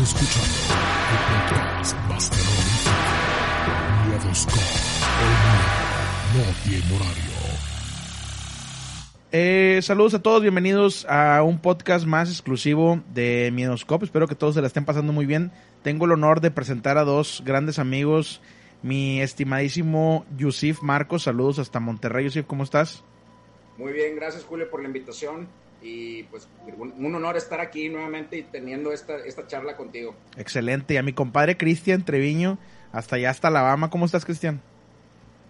Estás escuchando el podcast más terrorífico. Miedosco. El miedo no tiene horario. Eh, saludos a todos, bienvenidos a un podcast más exclusivo de Miedoscope. Espero que todos se la estén pasando muy bien. Tengo el honor de presentar a dos grandes amigos. Mi estimadísimo Yusif Marcos, saludos hasta Monterrey. Yusif, ¿cómo estás? Muy bien, gracias Julio por la invitación y pues un, honor estar aquí nuevamente y teniendo esta, esta charla contigo. Excelente. Y a mi compadre Cristian Treviño, hasta allá, hasta Alabama. ¿Cómo estás, Cristian?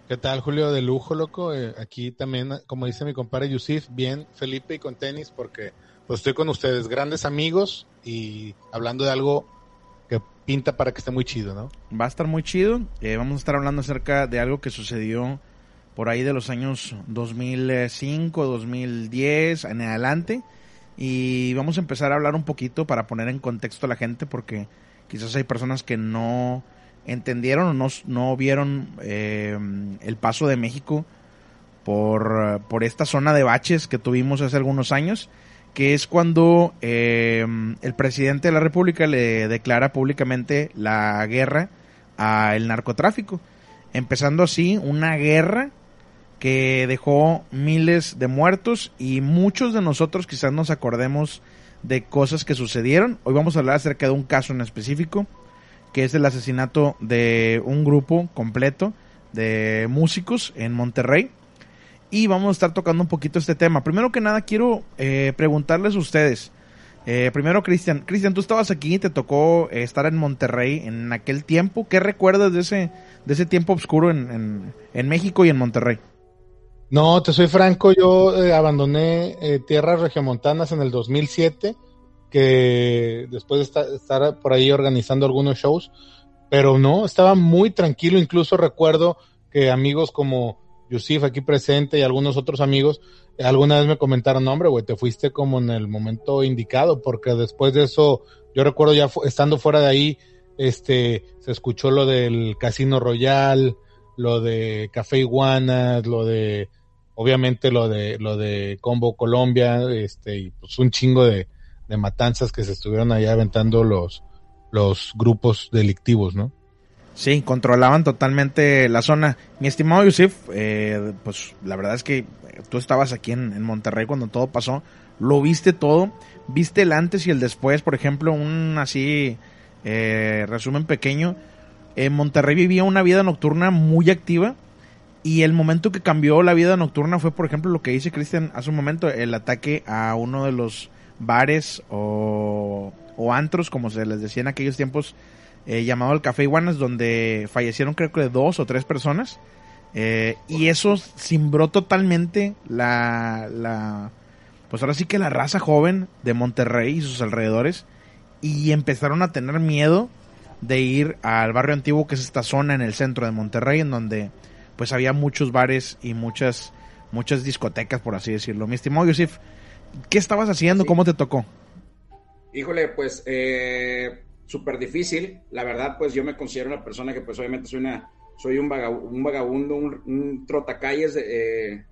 ¿Qué tal, Julio? De lujo, loco. Eh, aquí también, como dice mi compadre Yusif, bien, Felipe y con tenis, porque pues estoy con ustedes, grandes amigos y hablando de algo que pinta para que esté muy chido, ¿no? Va a estar muy chido. Eh, vamos a estar hablando acerca de algo que sucedió por ahí de los años 2005, 2010 en adelante. Y vamos a empezar a hablar un poquito para poner en contexto a la gente porque quizás hay personas que no entendieron o no, no vieron eh, el paso de México por, por esta zona de baches que tuvimos hace algunos años, que es cuando eh, el presidente de la República le declara públicamente la guerra al narcotráfico, empezando así una guerra que dejó miles de muertos y muchos de nosotros quizás nos acordemos de cosas que sucedieron. Hoy vamos a hablar acerca de un caso en específico, que es el asesinato de un grupo completo de músicos en Monterrey. Y vamos a estar tocando un poquito este tema. Primero que nada, quiero eh, preguntarles a ustedes. Eh, primero, Cristian. Cristian, tú estabas aquí, te tocó eh, estar en Monterrey en aquel tiempo. ¿Qué recuerdas de ese, de ese tiempo oscuro en, en, en México y en Monterrey? No, te soy franco, yo eh, abandoné eh, tierras regiomontanas en el 2007, que después de estar, por ahí organizando algunos shows, pero no, estaba muy tranquilo, incluso recuerdo que amigos como Yusif aquí presente y algunos otros amigos, eh, alguna vez me comentaron, hombre, güey, te fuiste como en el momento indicado, porque después de eso, yo recuerdo ya estando fuera de ahí, este, se escuchó lo del Casino Royal, lo de Café Iguanas, lo de obviamente lo de lo de Combo Colombia, este, y pues un chingo de, de matanzas que se estuvieron allá aventando los, los grupos delictivos, ¿no? Sí, controlaban totalmente la zona. Mi estimado Yusif, eh, pues la verdad es que tú estabas aquí en, en, Monterrey cuando todo pasó, lo viste todo, viste el antes y el después, por ejemplo, un así eh, resumen pequeño. En Monterrey vivía una vida nocturna muy activa, y el momento que cambió la vida nocturna fue, por ejemplo, lo que dice Cristian hace un momento, el ataque a uno de los bares o, o antros, como se les decía en aquellos tiempos, eh, llamado el Café Iguanas, donde fallecieron creo que dos o tres personas. Eh, y eso cimbró totalmente la, la, pues ahora sí que la raza joven de Monterrey y sus alrededores. Y empezaron a tener miedo de ir al barrio antiguo, que es esta zona en el centro de Monterrey, en donde pues había muchos bares y muchas muchas discotecas, por así decirlo. Mi estimado Yusif, ¿qué estabas haciendo? Sí. ¿Cómo te tocó? Híjole, pues eh, súper difícil. La verdad, pues yo me considero una persona que pues obviamente soy una soy un, vagabundo, un, vagabundo, un, trotacalles de, eh,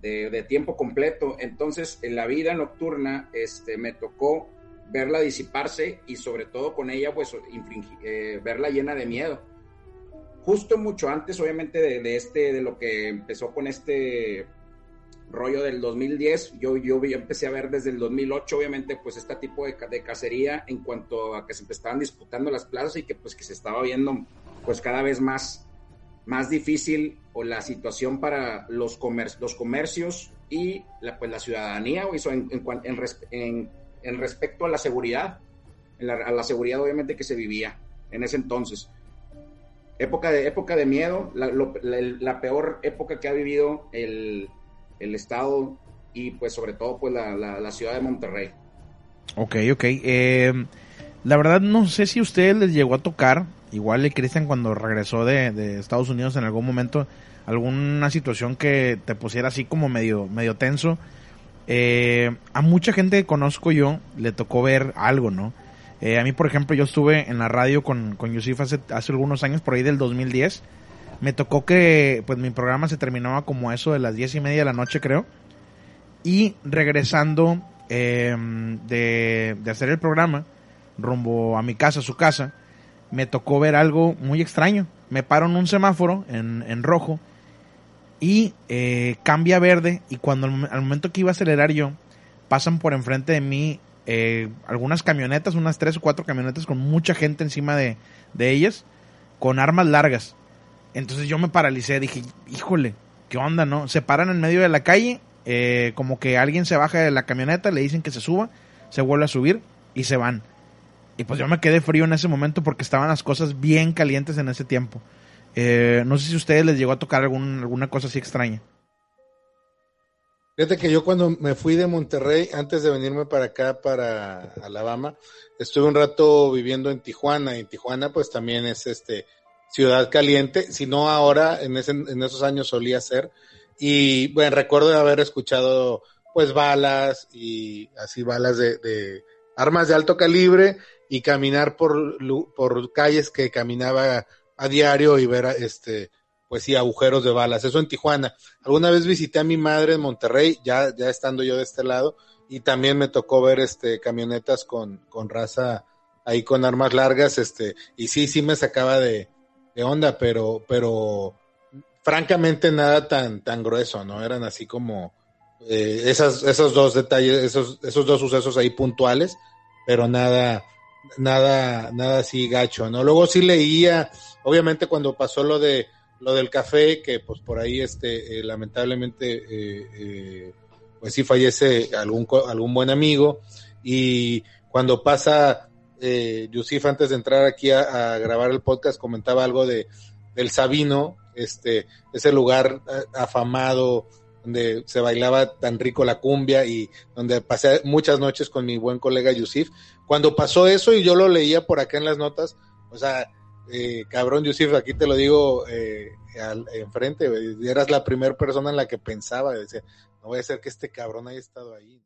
de, de, tiempo completo. Entonces, en la vida nocturna este, me tocó verla disiparse y sobre todo con ella, pues eh, verla llena de miedo justo mucho antes, obviamente, de, de, este, de lo que empezó con este rollo del 2010, yo, yo, yo, empecé a ver desde el 2008, obviamente, pues este tipo de, de, cacería en cuanto a que se estaban disputando las plazas y que pues que se estaba viendo pues cada vez más, más difícil o la situación para los, comer los comercios y la, pues la ciudadanía, o eso en, en, en, en, respecto a la seguridad, la, a la seguridad obviamente que se vivía en ese entonces época de, época de miedo, la, lo, la, peor época que ha vivido el, el, Estado y pues sobre todo pues la, la ciudad de Monterrey. Ok, ok. Eh, la verdad no sé si a ustedes les llegó a tocar, igual le Cristian cuando regresó de, de, Estados Unidos en algún momento, alguna situación que te pusiera así como medio, medio tenso. Eh, a mucha gente que conozco yo le tocó ver algo, ¿no? Eh, a mí, por ejemplo, yo estuve en la radio con, con Yusif hace, hace algunos años, por ahí del 2010. Me tocó que pues mi programa se terminaba como eso de las diez y media de la noche, creo. Y regresando eh, de, de, hacer el programa, rumbo a mi casa, a su casa, me tocó ver algo muy extraño. Me paro en un semáforo en, en rojo y eh, cambia verde y cuando al, momento que iba a acelerar yo, pasan por enfrente de mí eh, algunas camionetas, unas tres o cuatro camionetas con mucha gente encima de, de ellas, con armas largas. Entonces yo me paralicé, dije, híjole, ¿qué onda, no? Se paran en medio de la calle, eh, como que alguien se baja de la camioneta, le dicen que se suba, se vuelve a subir y se van. Y pues yo me quedé frío en ese momento porque estaban las cosas bien calientes en ese tiempo. Eh, no sé si a ustedes les llegó a tocar alguna cosa así extraña. Fíjate que yo cuando me fui de Monterrey, antes de venirme para acá, para Alabama, estuve un rato viviendo en Tijuana. Y Tijuana, pues también es este ciudad caliente. Si no ahora, en, ese, en esos años solía ser. Y bueno, recuerdo haber escuchado pues balas y así balas de, de armas de alto calibre y caminar por, por calles que caminaba a diario y ver este pues sí agujeros de balas. Eso en Tijuana. Alguna vez visité a mi madre en Monterrey ya ya estando yo de este lado y también me tocó ver este camionetas con con raza ahí con armas largas este y sí sí me sacaba de, de onda pero pero francamente nada tan tan grueso no eran así como eh, esas esos dos detalles esos esos dos sucesos ahí puntuales pero nada nada, nada así gacho, ¿no? Luego sí leía, obviamente cuando pasó lo de lo del café, que pues por ahí este, eh, lamentablemente, eh, eh, pues sí fallece algún, algún buen amigo, y cuando pasa, eh, Yusif antes de entrar aquí a, grabar el podcast comentaba algo de del Sabino, este, ese lugar afamado donde se bailaba tan rico la cumbia y donde pasé muchas noches con mi buen colega Yusif, cuando pasó eso y yo lo leía por acá en las notas, o sea, eh, cabrón, Yusif, aquí te lo digo eh, al, enfrente, eras la primera persona en la que pensaba, decía, no voy a ser que este cabrón haya estado ahí.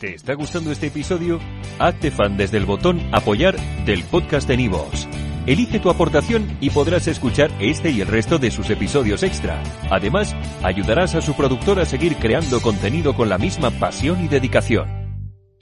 ¿Te está gustando este episodio? Hazte fan desde el botón apoyar del podcast de Nivos. Elige tu aportación y podrás escuchar este y el resto de sus episodios extra. Además, ayudarás a su productor a seguir creando contenido con la misma pasión y dedicación.